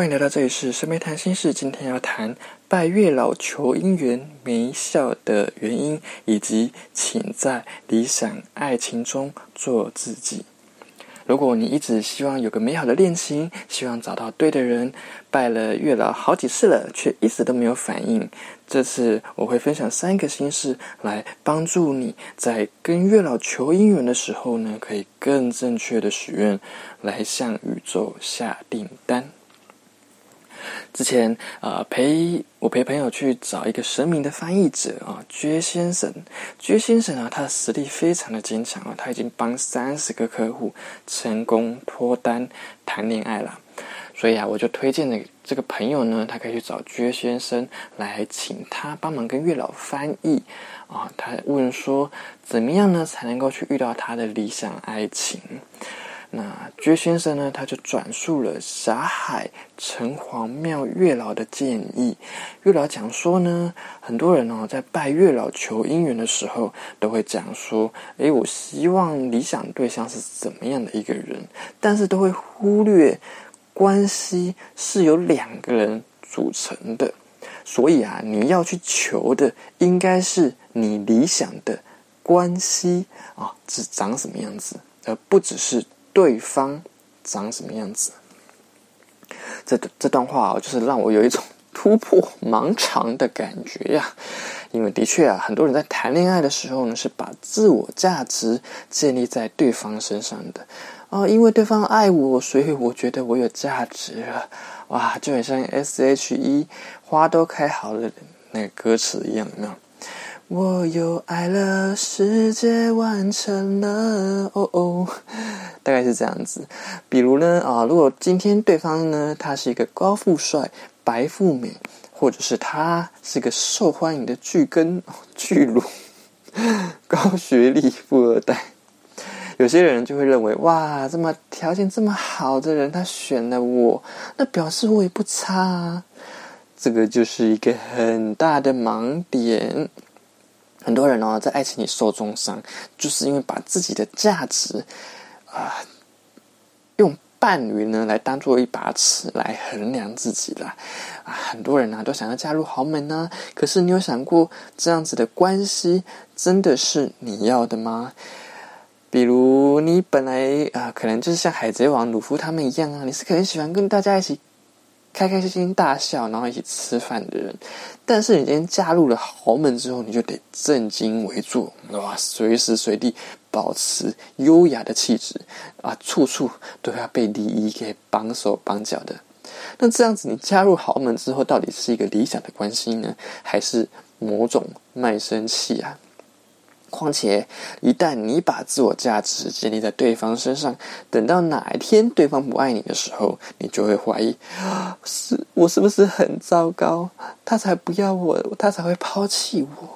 欢迎来到这里是深妹谈心事。今天要谈拜月老求姻缘没效的原因，以及请在理想爱情中做自己。如果你一直希望有个美好的恋情，希望找到对的人，拜了月老好几次了，却一直都没有反应。这次我会分享三个心事，来帮助你在跟月老求姻缘的时候呢，可以更正确的许愿，来向宇宙下订单。之前啊，陪我陪朋友去找一个神明的翻译者啊，薛先生。薛先生啊，他的实力非常的坚强啊，他已经帮三十个客户成功脱单谈恋爱了。所以啊，我就推荐了这个朋友呢，他可以去找薛先生来请他帮忙跟月老翻译啊。他问说，怎么样呢才能够去遇到他的理想爱情？那薛先生呢？他就转述了霞海城隍庙月老的建议。月老讲说呢，很多人哦，在拜月老求姻缘的时候，都会讲说：“诶，我希望理想对象是怎么样的一个人？”但是都会忽略关系是由两个人组成的。所以啊，你要去求的，应该是你理想的关系啊，是长什么样子，而不只是。对方长什么样子？这这段话哦，就是让我有一种突破盲肠的感觉呀。因为的确啊，很多人在谈恋爱的时候呢，是把自我价值建立在对方身上的哦。因为对方爱我，所以我觉得我有价值啊。哇，就很像 S.H.E 花都开好了那个歌词一样，有没有？我又爱了，世界完成了，哦哦，大概是这样子。比如呢，啊，如果今天对方呢，他是一个高富帅、白富美，或者是他是个受欢迎的巨根、巨乳、高学历富二代，有些人就会认为，哇，这么条件这么好的人，他选了我，那表示我也不差啊。这个就是一个很大的盲点。很多人哦，在爱情里受重伤，就是因为把自己的价值啊，用伴侣呢来当做一把尺来衡量自己了啊。很多人呢都想要嫁入豪门呢，可是你有想过这样子的关系真的是你要的吗？比如你本来啊，可能就是像海贼王鲁夫他们一样啊，你是可能喜欢跟大家一起。开开心心大笑，然后一起吃饭的人，但是你今天加入了豪门之后，你就得正襟危坐，哇，随时随地保持优雅的气质啊，处处都要被礼仪给绑手绑脚的。那这样子，你加入豪门之后，到底是一个理想的关系呢，还是某种卖身契啊？况且，一旦你把自我价值建立在对方身上，等到哪一天对方不爱你的时候，你就会怀疑：是我是不是很糟糕？他才不要我，他才会抛弃我。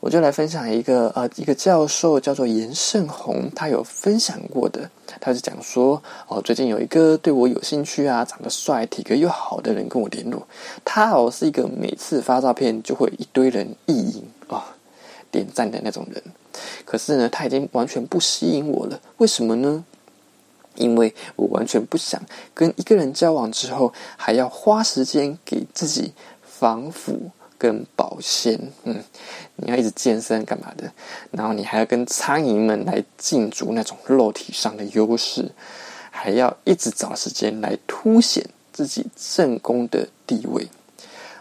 我就来分享一个呃，一个教授叫做严胜宏，他有分享过的，他是讲说：哦，最近有一个对我有兴趣啊，长得帅、体格又好的人跟我联络，他哦是一个每次发照片就会一堆人意淫啊。点赞的那种人，可是呢，他已经完全不吸引我了。为什么呢？因为我完全不想跟一个人交往之后，还要花时间给自己防腐跟保鲜。嗯，你要一直健身干嘛的？然后你还要跟苍蝇们来竞逐那种肉体上的优势，还要一直找时间来凸显自己正宫的地位。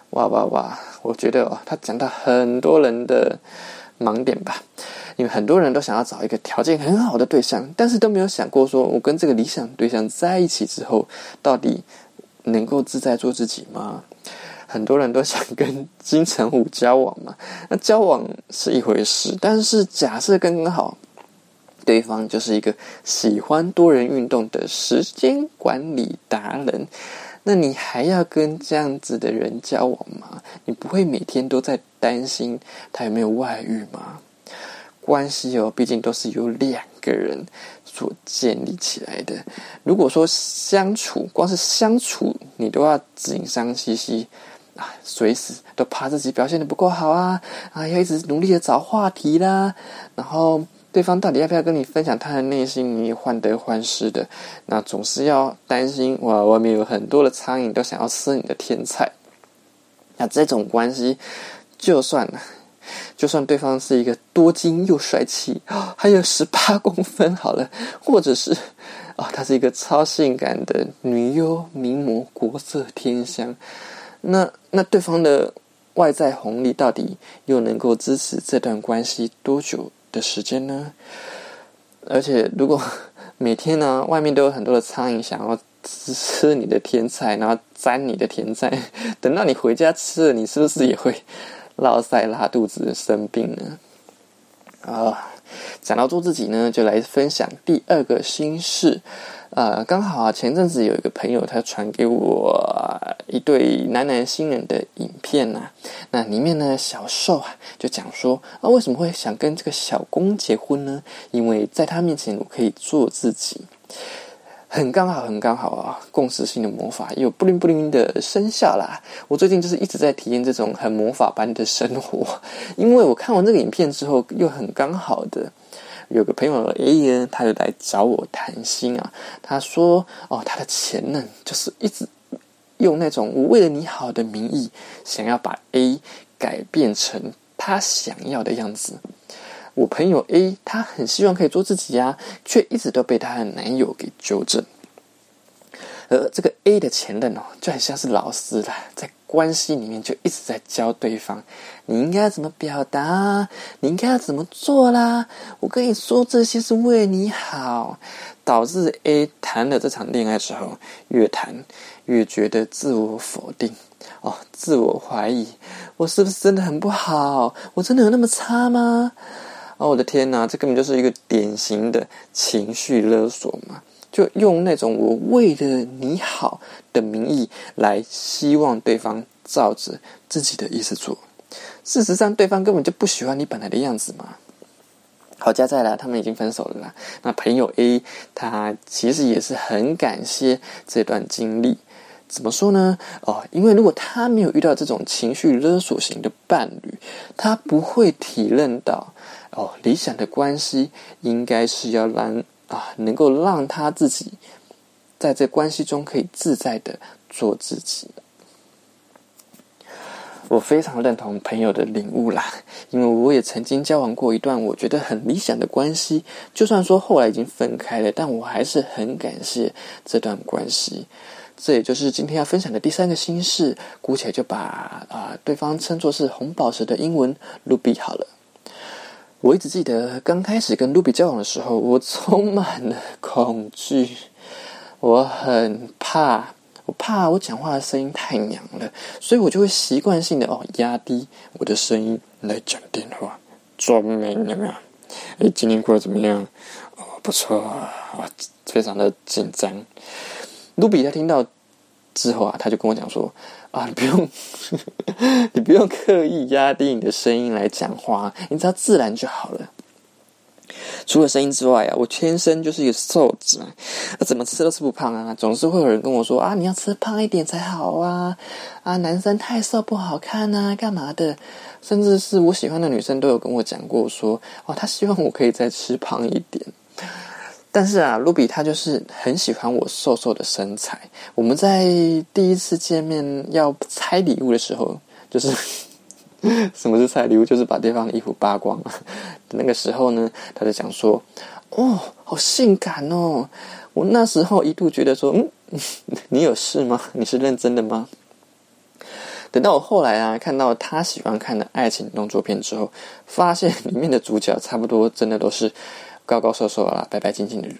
哇哇哇！我觉得哦，他讲到很多人的。盲点吧，因为很多人都想要找一个条件很好的对象，但是都没有想过说，我跟这个理想对象在一起之后，到底能够自在做自己吗？很多人都想跟金城武交往嘛，那交往是一回事，但是假设刚刚好，对方就是一个喜欢多人运动的时间管理达人。那你还要跟这样子的人交往吗？你不会每天都在担心他有没有外遇吗？关系哦，毕竟都是由两个人所建立起来的。如果说相处，光是相处，你都要紧张兮兮啊，随时都怕自己表现的不够好啊啊，要一直努力的找话题啦，然后对方到底要不要跟你分享他的内心？你患得患失的，那总是要担心哇，外面有很多的苍蝇都想要吃你的天菜。那这种关系，就算就算对方是一个多金又帅气，还有十八公分好了，或者是啊，他是一个超性感的女优名模，国色天香，那那对方的外在红利到底又能够支持这段关系多久？的时间呢？而且，如果 每天呢，外面都有很多的苍蝇想要吃你的甜菜，然后沾你的甜菜，等到你回家吃了，你是不是也会 落腮、拉肚子、生病呢？啊，讲到做自己呢，就来分享第二个心事。呃，刚好啊，前阵子有一个朋友他传给我一对男男新人的影片呐，那里面呢，小受啊就讲说啊，为什么会想跟这个小公结婚呢？因为在他面前我可以做自己，很刚好，很刚好啊，共识性的魔法又不灵不灵的生效啦。我最近就是一直在体验这种很魔法般的生活，因为我看完这个影片之后，又很刚好的。有个朋友 A 呢，他就来找我谈心啊。他说：“哦，他的前任就是一直用那种我为了你好的名义，想要把 A 改变成他想要的样子。我朋友 A 他很希望可以做自己呀，却一直都被他的男友给纠正。而这个 A 的前任哦，就很像是老师啦，在。”关系里面就一直在教对方，你应该怎么表达，你应该要怎么做啦。我跟你说这些是为你好，导致 A 谈了这场恋爱之后，越谈越觉得自我否定哦，自我怀疑，我是不是真的很不好？我真的有那么差吗？哦，我的天哪，这根本就是一个典型的情绪勒索嘛。就用那种我为了你好的名义来希望对方照着自己的意思做，事实上对方根本就不喜欢你本来的样子嘛。好加在了，他们已经分手了啦。那朋友 A 他其实也是很感谢这段经历，怎么说呢？哦，因为如果他没有遇到这种情绪勒索型的伴侣，他不会体认到哦，理想的关系应该是要让。啊，能够让他自己在这关系中可以自在的做自己，我非常认同朋友的领悟啦。因为我也曾经交往过一段我觉得很理想的关系，就算说后来已经分开了，但我还是很感谢这段关系。这也就是今天要分享的第三个心事，姑且就把啊对方称作是红宝石的英文 Ruby 好了。我一直记得刚开始跟卢比交往的时候，我充满了恐惧，我很怕，我怕我讲话的声音太娘了，所以我就会习惯性的哦压低我的声音来讲电话，装美有没有？哎，今天过得怎么样？哦，不错啊，非常的紧张。卢比他听到之后啊，他就跟我讲说。啊，你不用，你不用刻意压低你的声音来讲话，你只要自然就好了。除了声音之外啊，我天生就是一个瘦子，那怎么吃都吃不胖啊。总是会有人跟我说啊，你要吃胖一点才好啊，啊，男生太瘦不好看啊，干嘛的？甚至是我喜欢的女生都有跟我讲过说，哦，她希望我可以再吃胖一点。但是啊，卢比他就是很喜欢我瘦瘦的身材。我们在第一次见面要拆礼物的时候，就是 什么是拆礼物？就是把对方的衣服扒光了。那个时候呢，他就讲说：“哦，好性感哦！”我那时候一度觉得说：“嗯，你有事吗？你是认真的吗？”等到我后来啊，看到他喜欢看的爱情动作片之后，发现里面的主角差不多真的都是。高高瘦瘦啊，白白净净的人，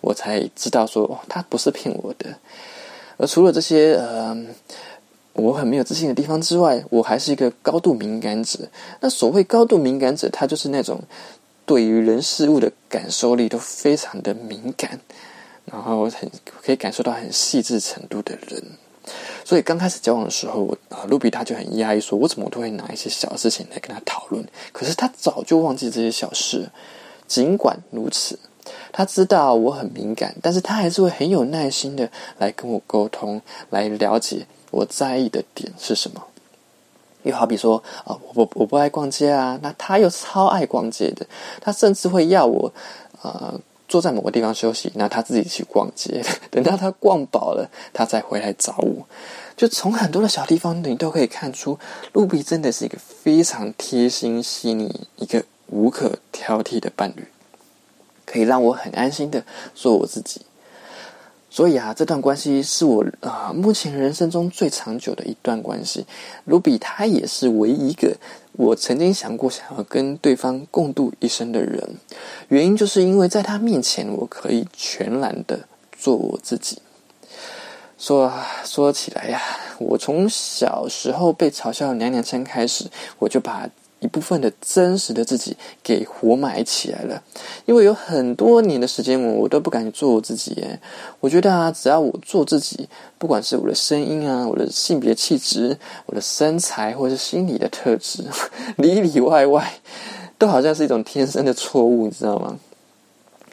我才知道说他不是骗我的。而除了这些呃，我很没有自信的地方之外，我还是一个高度敏感者。那所谓高度敏感者，他就是那种对于人事物的感受力都非常的敏感，然后很可以感受到很细致程度的人。所以刚开始交往的时候，啊，卢比他就很压抑，说我怎么都会拿一些小事情来跟他讨论，可是他早就忘记这些小事。尽管如此，他知道我很敏感，但是他还是会很有耐心的来跟我沟通，来了解我在意的点是什么。又好比说啊，我我不爱逛街啊，那他又超爱逛街的，他甚至会要我啊坐在某个地方休息，那他自己去逛街，等到他逛饱了，他再回来找我。就从很多的小地方，你都可以看出，露比真的是一个非常贴心细腻、一个无可挑剔的伴侣，可以让我很安心的做我自己。所以啊，这段关系是我啊目前人生中最长久的一段关系。卢比他也是唯一一个我曾经想过想要跟对方共度一生的人。原因就是因为在他面前，我可以全然的做我自己。说说起来呀，我从小时候被嘲笑娘娘腔开始，我就把。一部分的真实的自己给活埋起来了，因为有很多年的时间，我我都不敢做我自己。耶。我觉得啊，只要我做自己，不管是我的声音啊，我的性别气质，我的身材，或者是心理的特质，里里外外，都好像是一种天生的错误，你知道吗？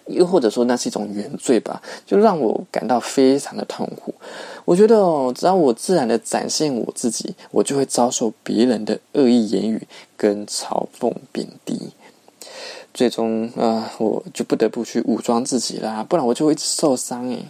又或者说，那是一种原罪吧，就让我感到非常的痛苦。我觉得哦，只要我自然的展现我自己，我就会遭受别人的恶意言语跟嘲讽贬低，最终啊，我就不得不去武装自己啦，不然我就会一直受伤诶。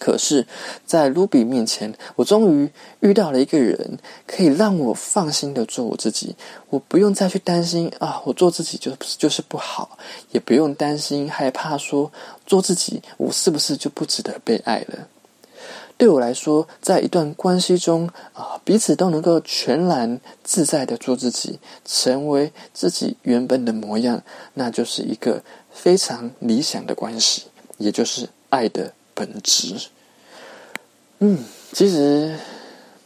可是，在卢比面前，我终于遇到了一个人，可以让我放心的做我自己，我不用再去担心啊，我做自己就就是不好，也不用担心害怕说做自己，我是不是就不值得被爱了。对我来说，在一段关系中啊，彼此都能够全然自在的做自己，成为自己原本的模样，那就是一个非常理想的关系，也就是爱的本质。嗯，其实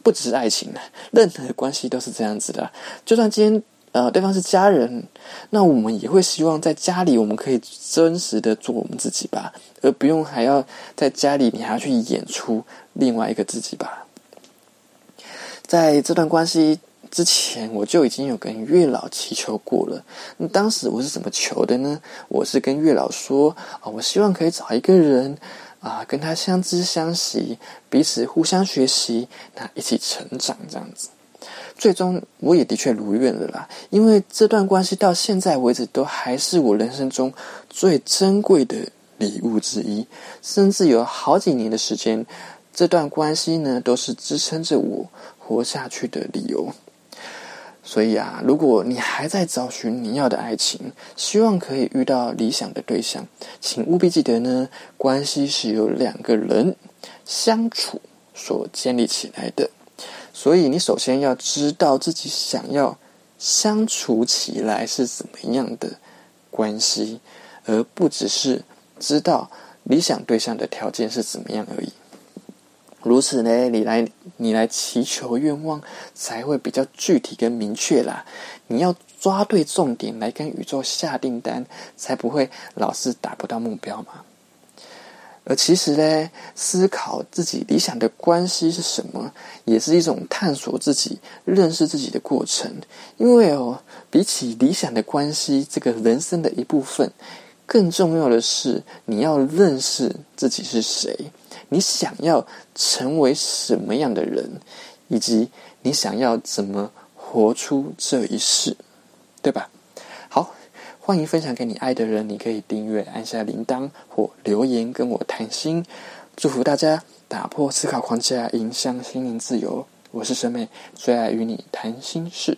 不只是爱情的，任何关系都是这样子的。就算今天呃对方是家人，那我们也会希望在家里我们可以真实的做我们自己吧，而不用还要在家里你还要去演出。另外一个自己吧，在这段关系之前，我就已经有跟月老祈求过了。那当时我是怎么求的呢？我是跟月老说啊，我希望可以找一个人啊，跟他相知相惜，彼此互相学习，那一起成长这样子。最终我也的确如愿了啦，因为这段关系到现在为止都还是我人生中最珍贵的礼物之一，甚至有好几年的时间。这段关系呢，都是支撑着我活下去的理由。所以啊，如果你还在找寻你要的爱情，希望可以遇到理想的对象，请务必记得呢，关系是由两个人相处所建立起来的。所以你首先要知道自己想要相处起来是怎么样的关系，而不只是知道理想对象的条件是怎么样而已。如此呢，你来你来祈求愿望才会比较具体跟明确啦。你要抓对重点来跟宇宙下订单，才不会老是达不到目标嘛。而其实呢，思考自己理想的关系是什么，也是一种探索自己、认识自己的过程。因为哦，比起理想的关系，这个人生的一部分，更重要的是你要认识自己是谁。你想要成为什么样的人，以及你想要怎么活出这一世，对吧？欢迎分享给你爱的人。你可以订阅、按下铃铛或留言跟我谈心。祝福大家打破思考框架，迎向心灵自由。我是沈美，最爱与你谈心事。